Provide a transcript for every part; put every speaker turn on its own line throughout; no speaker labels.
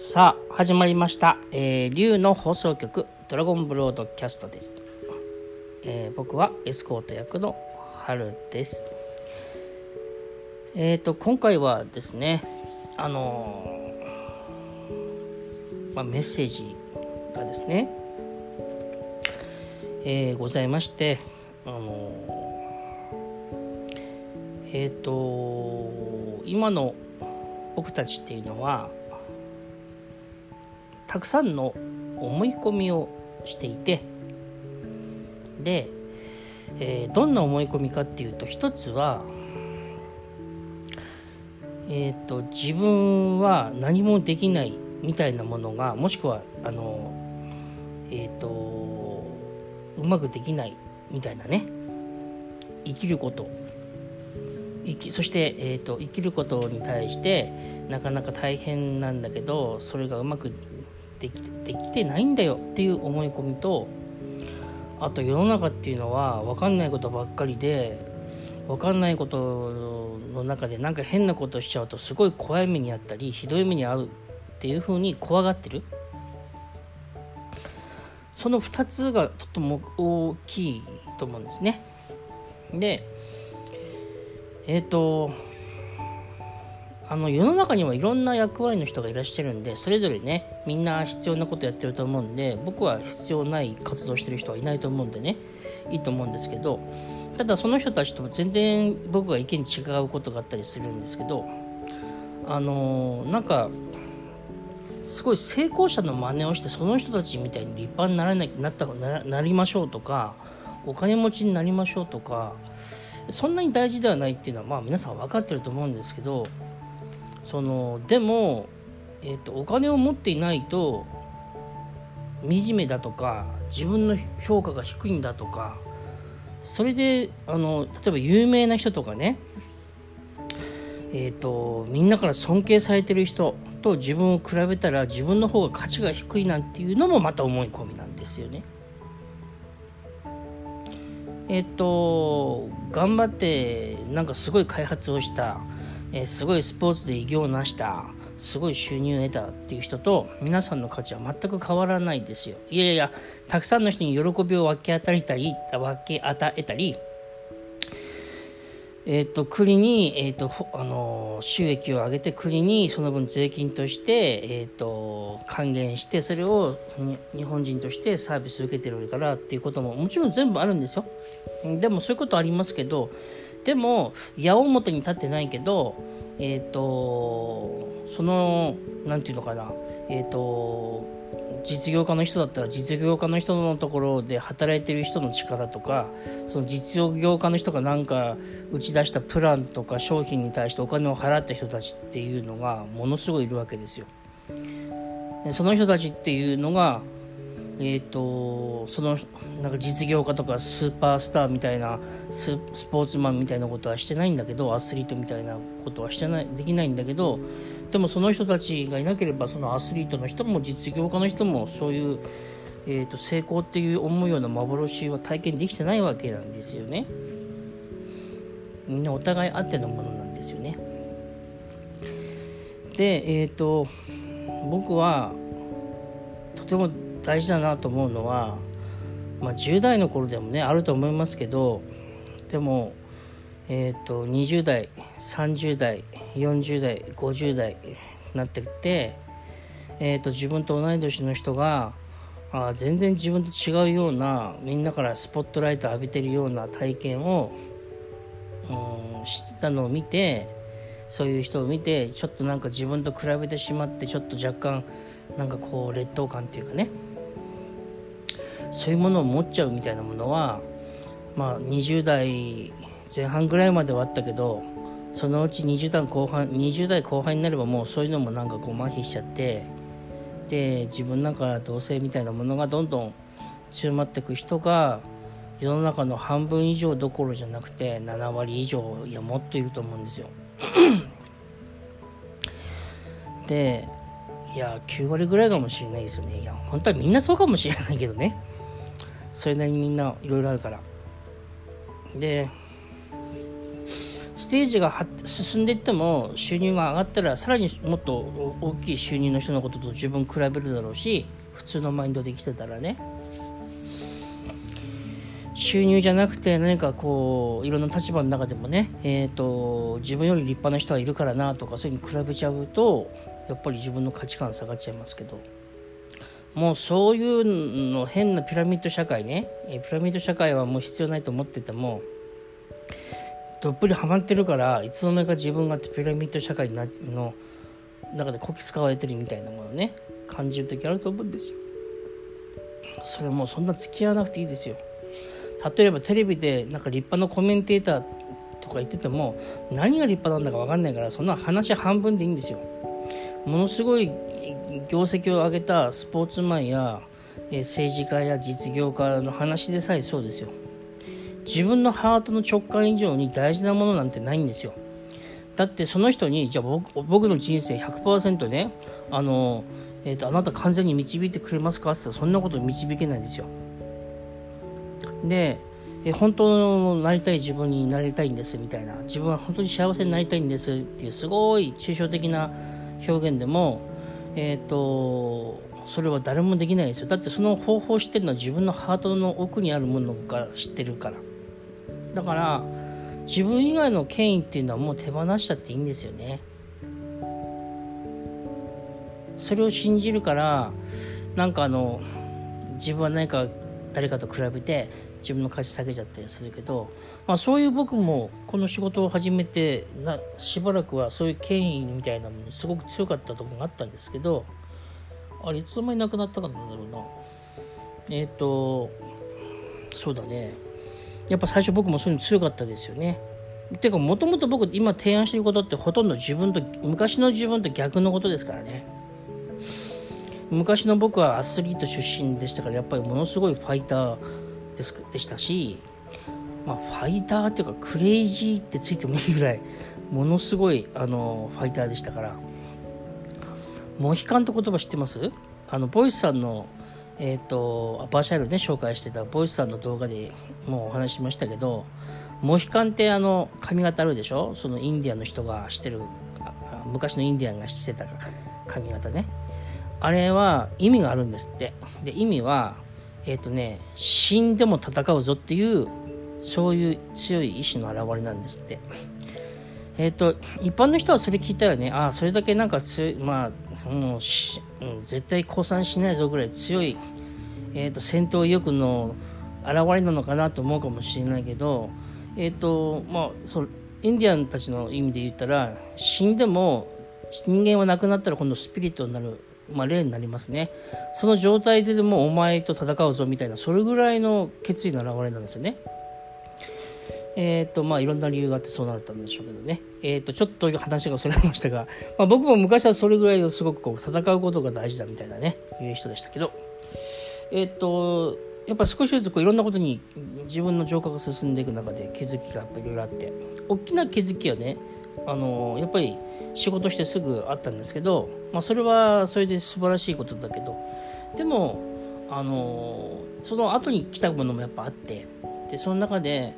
さあ始まりました、えー、竜の放送局ドラゴンブロードキャストです、えー僕はエスコート役の春です。えっ、と今回はですねあのーまあ、メッセージがですねえーございましてあのえっ、と今の僕たちっていうのはたくさんの思い込みをしていてで、えーどんな思い込みかっていうと一つはえっ、と自分は何もできないみたいなものがもしくはあのえっ、とうまくできないみたいなね生きること。生きそして、えー、と生きることに対してなかなか大変なんだけどそれがうまくできできてないんだよっていう思い込みとあと世の中っていうのは分かんないことばっかりで分かんないことの中でなんか変なことしちゃうとすごい怖い目にあったりひどい目に遭うっていうふうに怖がってるその2つがとっても大きいと思うんですね。でえっ、とあの世の中にはいろんな役割の人がいらっしゃるんでそれぞれねみんな必要なことやってると思うんで僕は必要ない活動してる人はいないと思うんでねいいと思うんですけどただその人たちと全然僕が意見違うことがあったりするんですけどあのなんかすごい成功者の真似をしてその人たちみたいに立派にならななったななりましょうとかお金持ちになりましょうとかそんなに大事ではないっていうのはまあ皆さん分かってると思うんですけどそのでも、えー、とお金を持っていないと惨めだとか自分の評価が低いんだとかそれであの例えば有名な人とかねえー、とみんなから尊敬されてる人と自分を比べたら自分の方が価値が低いなんていうのもまた思い込みなんですよね。えっと頑張ってなんかすごい開発をした、えーすごいスポーツで偉業を成したすごい収入を得たっていう人と皆さんの価値は全く変わらないですよ。いやいやたくさんの人に喜びを分け与えたり分け与えたりえー、と国に、えーとあの収益を上げて国にその分税金として、えー、と還元してそれを日本人としてサービス受けてるからっていうことももちろん全部あるんですよ。でもそういうことありますけどでも矢面に立ってないけどえっ、とそのなんていうのかなえっ、と実業家の人だったら実業家の人のところで働いてる人の力とかその実業家の人がなんか打ち出したプランとか商品に対してお金を払った人たちっていうのがものすごいいるわけですよ。でその人たちっていうのがえー、とそのなんか実業家とかスーパースターみたいなスポーツマンみたいなことはしてないんだけどアスリートみたいなことはしてないできないんだけどでもその人たちがいなければそのアスリートの人も実業家の人もそういう、えー、と成功っていう思うような幻は体験できてないわけなんですよね。みんなお互いあってのものなんですよね。でえっ、と僕はとても大事だなと思うのは、まあ、10代の頃でもねあると思いますけどでも、えー、と20代30代40代50代になってきて、えー、と自分と同い年の人があ全然自分と違うようなみんなからスポットライト浴びてるような体験をうんしてたのを見てそういう人を見てちょっとなんか自分と比べてしまってちょっと若干なんかこう劣等感っていうかねそういうものを持っちゃうみたいなものはまあ20代前半ぐらいまではあったけどそのうち20代後半20代後半になればもうそういうのもなんかこう麻痺しちゃってで自分なんか同性みたいなものがどんどん強まっていく人が世の中の半分以上どころじゃなくて7割以上いやもっといると思うんですよ。でいや9割ぐらいかもしれないですよねいや本当はみんなそうかもしれないけどねそれなりにみんないろいろあるから。でステージが進んでいっても収入が上がったらさらにもっと大きい収入の人のことと自分比べるだろうし普通のマインドで生きてたらね。収入じゃなくて何かこういろんな立場の中でもね、えーと、自分より立派な人はいるからなとかそういうふうに比べちゃうとやっぱり自分の価値観下がっちゃいますけど。もうそういうの変なピラミッド社会ねピラミッド社会はもう必要ないと思っててもどっぷりハマってるからいつの間にか自分がピラミッド社会の中でこき使われてるみたいなものね感じる時あると思うんですよ。それもうそんな付き合わなくていいですよ。例えばテレビでなんか立派なコメンテーターとか言ってても何が立派なんだか分かんないからそんな話半分でいいんですよ。ものすごい業績を上げたスポーツマンや政治家や実業家の話でさえそうですよ。自分のハートの直感以上に大事なものなんてないんですよ。だってその人にじゃあ僕僕の人生100%ねあの、えーと、あなた完全に導いてくれますかって言ったらそんなこと導けないんですよ。でえ本当のなりたい自分になりたいんですみたいな自分は本当に幸せになりたいんですっていうすごい抽象的な表現でもえっ、ー、とそれは誰もできないですよ。だってその方法を知ってるのは自分のハートの奥にあるものが知ってるから。だから自分以外の権威っていうのはもう手放しちゃっていいんですよね。それを信じるからなんかあの自分は何か誰かと比べて自分の価値下げちゃったりするけど、まあ、そういう僕もこの仕事を始めてなしばらくはそういう権威みたいなものすごく強かったところがあったんですけどあれいつの間になくなったかなんだろうなえっ、ー、とそうだねやっぱ最初僕もそういうの強かったですよね。ていうかもともと僕今提案してることってほとんど自分と昔の自分と逆のことですからね。昔の僕はアスリート出身でしたからやっぱりものすごいファイターですでしたし、まあ、ファイターっていうかクレイジーってついてもいいぐらいものすごいあのファイターでしたから。モヒカンって言葉知ってます？あのボイスさんのえっ、ー、とバーシャルで、ね、紹介してたボイスさんの動画でもうお話ししましたけどモヒカンってあの髪型あるでしょ？そのインディアンの人がしてる昔のインディアンがしてた髪型ね。あれは意味があるんですって。で意味はえっ、ー、とね死んでも戦うぞっていうそういう強い意志の表れなんですって。えっ、ー、と一般の人はそれ聞いたらね。ああそれだけなんか強いまあそのし、うん、絶対降参しないぞぐらい強い、えーと、戦闘意欲の表れなのかなと思うかもしれないけどえっ、ー、とまあそインディアンたちの意味で言ったら死んでも人間は亡くなったら今度スピリットになる、まあ、霊になりますねその状態ででもお前と戦うぞみたいなそれぐらいの決意の表れなんですよね。えっ、ー、と、まあ、いろんな理由があってそうなったんでしょうけどね。えっ、ー、と、ちょっと話がそれましたが、まあ、僕も昔はそれぐらいのすごくこう、戦うことが大事だみたいなね、いう人でしたけど、えっ、ー、と、やっぱ少しずつこういろんなことに自分の浄化が進んでいく中で気づきがやっぱいろいろあって、大きな気づきはね、あの、やっぱり仕事してすぐあったんですけど、まあ、それはそれで素晴らしいことだけど、でも、あの、その後に来たものもやっぱあって、で、その中で、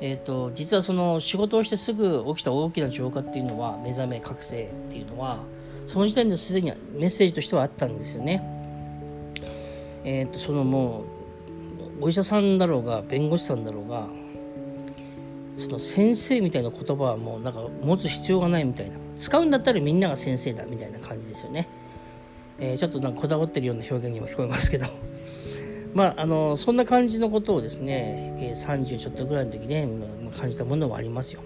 えーと、実はその仕事をしてすぐ起きた大きな浄化っていうのは目覚め覚醒っていうのはその時点ですでにメッセージとしてはあったんですよね。えーと、そのもうお医者さんだろうが弁護士さんだろうがその先生みたいな言葉はもうなんか持つ必要がないみたいな使うんだったらみんなが先生だみたいな感じですよね。えー、ちょっとなんかこだわってるような表現にも聞こえますけど。まあ、あのそんな感じのことをですね30ちょっとぐらいの時ね感じたものはありますよ。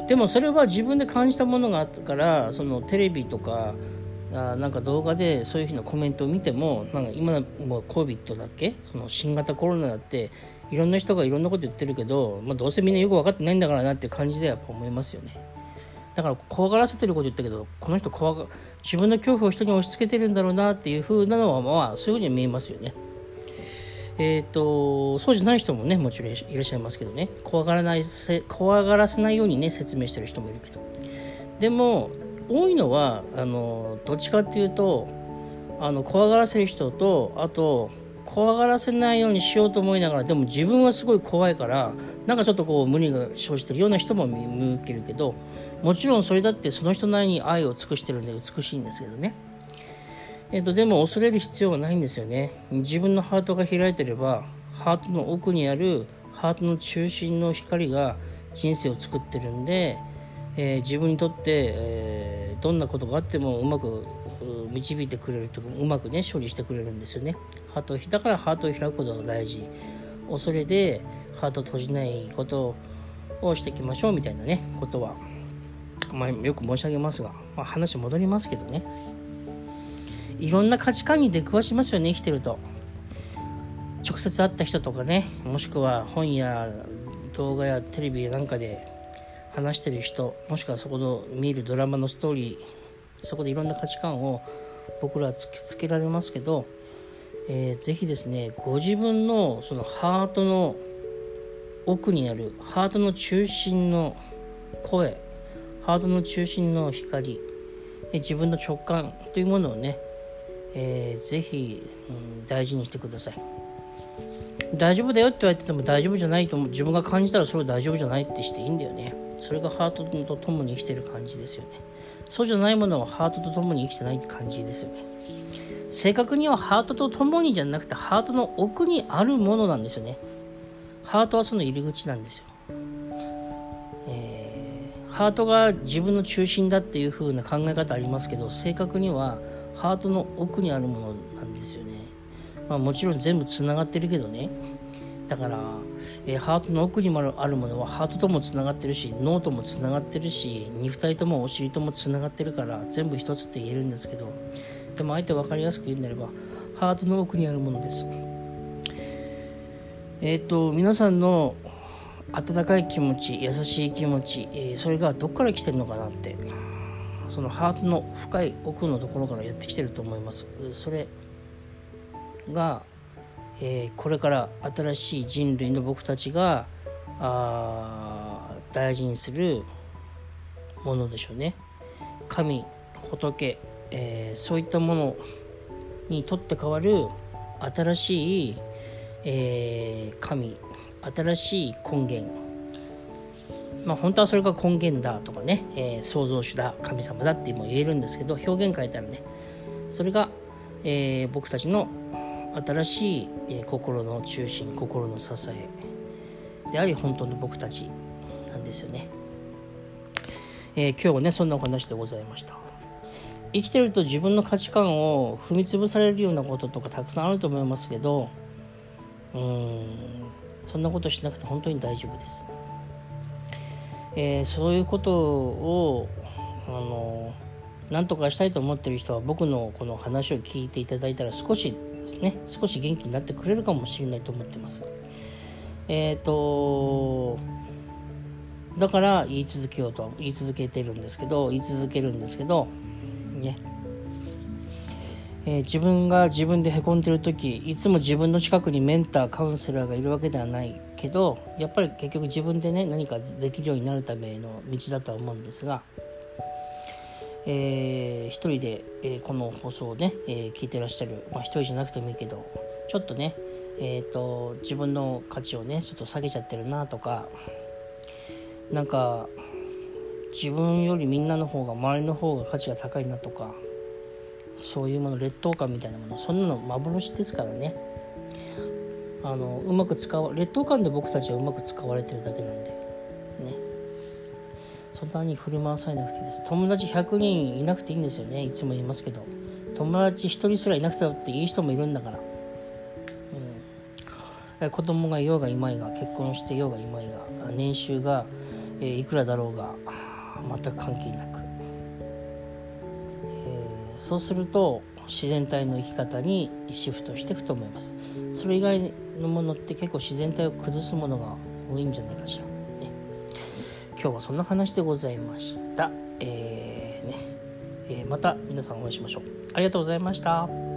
うん、でもそれは自分で感じたものがあったからそのテレビとかあなんか動画でそういうふうなコメントを見てもなんか今もう COVID だっけ？その新型コロナだっていろんな人がいろんなこと言ってるけど、まあ、どうせみんなよく分かってないんだからなって感じでやっぱ思いますよね。だから怖がらせてること言ったけどこの人怖が自分の恐怖を人に押し付けてるんだろうなっていう風なのはまあそういうふうに見えますよね。えっ、ー、とそうじゃない人もねもちろんいらっしゃいますけどね怖がらない怖がらせないようにね説明してる人もいるけどでも多いのはあのどっちかっていうとあの怖がらせる人とあと怖がらせないようにしようと思いながらでも自分はすごい怖いからなんかちょっとこう無理が生じてるような人も見受けるけどもちろんそれだってその人なりに愛を尽くしてるんで美しいんですけどね。えっと、でも恐れる必要はないんですよね。自分のハートが開いてればハートの奥にあるハートの中心の光が人生を作ってるんで、えー、自分にとって、えー、どんなことがあってもうまく導いてくれるとうまくね処理してくれるんですよね。ハートだからハートを開くことが大事。恐れでハート閉じないことをしていきましょうみたいなねことは、まあ、よく申し上げますが、まあ、話戻りますけどね。いろんな価値観に出くわしますよね生きてると。直接会った人とかねもしくは本や動画やテレビなんかで話してる人もしくはそこの見るドラマのストーリーそこでいろんな価値観を僕らは突きつけられますけど、えー、ぜひですねご自分のそのハートの奥にあるハートの中心の声ハートの中心の光自分の直感というものをね、えー、ぜひ、うん、大事にしてください。大丈夫だよって言われてても大丈夫じゃないと思う。自分が感じたらそれは大丈夫じゃないってしていいんだよね。それがハートと共に生きてる感じですよね。そうじゃないものはハートと共に生きてないって感じですよね。正確にはハートと共にじゃなくてハートの奥にあるものなんですよね。ハートはその入り口なんですよ、えー、ハートが自分の中心だっていう風な考え方ありますけど正確にはハートの奥にあるものなんですよね。まあもちろん全部つながってるけどね。だから、えー、ハートの奥にもあるものはハートともつながってるし脳ともつながってるし肉体ともお尻ともつながってるから全部一つって言えるんですけどでもあえて分かりやすく言うんであればハートの奥にあるものです。えっ、ー、と皆さんの温かい気持ち優しい気持ち、えー、それがどっから来てるのかなってそのハートの深い奥のところからやってきてると思います。それがえー、これから新しい人類の僕たちがあ大事にするものでしょうね。神仏、えー、そういったものにとって変わる新しい、えー、神新しい根源。まあ本当はそれが根源だとかね、えー、創造主だ神様だっても言えるんですけど表現変えたらねそれが、えー、僕たちの新しい、え心の中心心の支えであり本当の僕たちなんですよね、えー、今日はねそんなお話でございました。生きてると自分の価値観を踏み潰されるようなこととかたくさんあると思いますけどうんそんなことしなくて本当に大丈夫です、えー、そういうことをあの何とかしたいと思ってる人は僕のこの話を聞いていただいたら少しですね。少し元気になってくれるかもしれないと思ってます。えっ、ー、とだから言い続けようと言い続けてるんですけど言い続けるんですけどね。えー、自分が自分でへこんでる時いつも自分の近くにメンターカウンセラーがいるわけではないけどやっぱり結局自分でね何かできるようになるための道だとは思うんですがえー、一人で、えー、この放送をね、えー、聞いてらっしゃる、まあ一人じゃなくてもいいけど、ちょっとね、えっ、ー、と、自分の価値をね、ちょっと下げちゃってるなとか、なんか、自分よりみんなの方が、周りの方が価値が高いなとか、そういうもの、劣等感みたいなもの、そんなの幻ですからね。あの、うまく使わ、劣等感で僕たちはうまく使われてるだけなんで、そんなに振り回されなくていいです。友達100人いなくていいんですよね。いつも言いますけど。友達1人すらいなくてっていい人もいるんだから、うん、子供がいようがいまいが結婚していようがいまいが年収が、えー、いくらだろうが全く関係なく、えー、そうすると自然体の生き方にシフトしていくと思います。それ以外のものって結構自然体を崩すものが多いんじゃないかしら。今日はそんな話でございました。えー、ね、えー、また皆さんお会いしましょう。ありがとうございました。